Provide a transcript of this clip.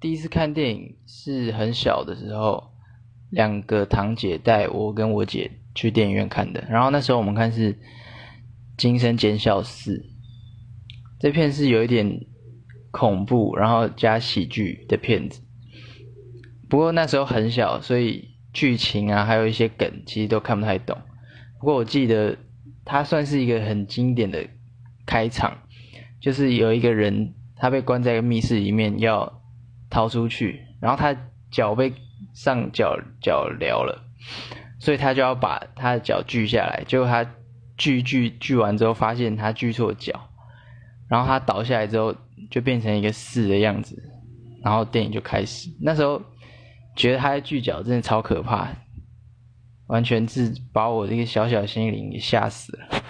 第一次看电影是很小的时候，两个堂姐带我跟我姐去电影院看的。然后那时候我们看是《惊声尖笑四》，这片是有一点恐怖，然后加喜剧的片子。不过那时候很小，所以剧情啊，还有一些梗，其实都看不太懂。不过我记得它算是一个很经典的开场，就是有一个人他被关在一个密室里面要逃出去，然后他脚被上脚脚撩了，所以他就要把他的脚锯下来。结果他锯锯锯完之后，发现他锯错脚，然后他倒下来之后就变成一个四的样子，然后电影就开始。那时候觉得他的锯脚真的超可怕。完全是把我这个小小心灵给吓死了。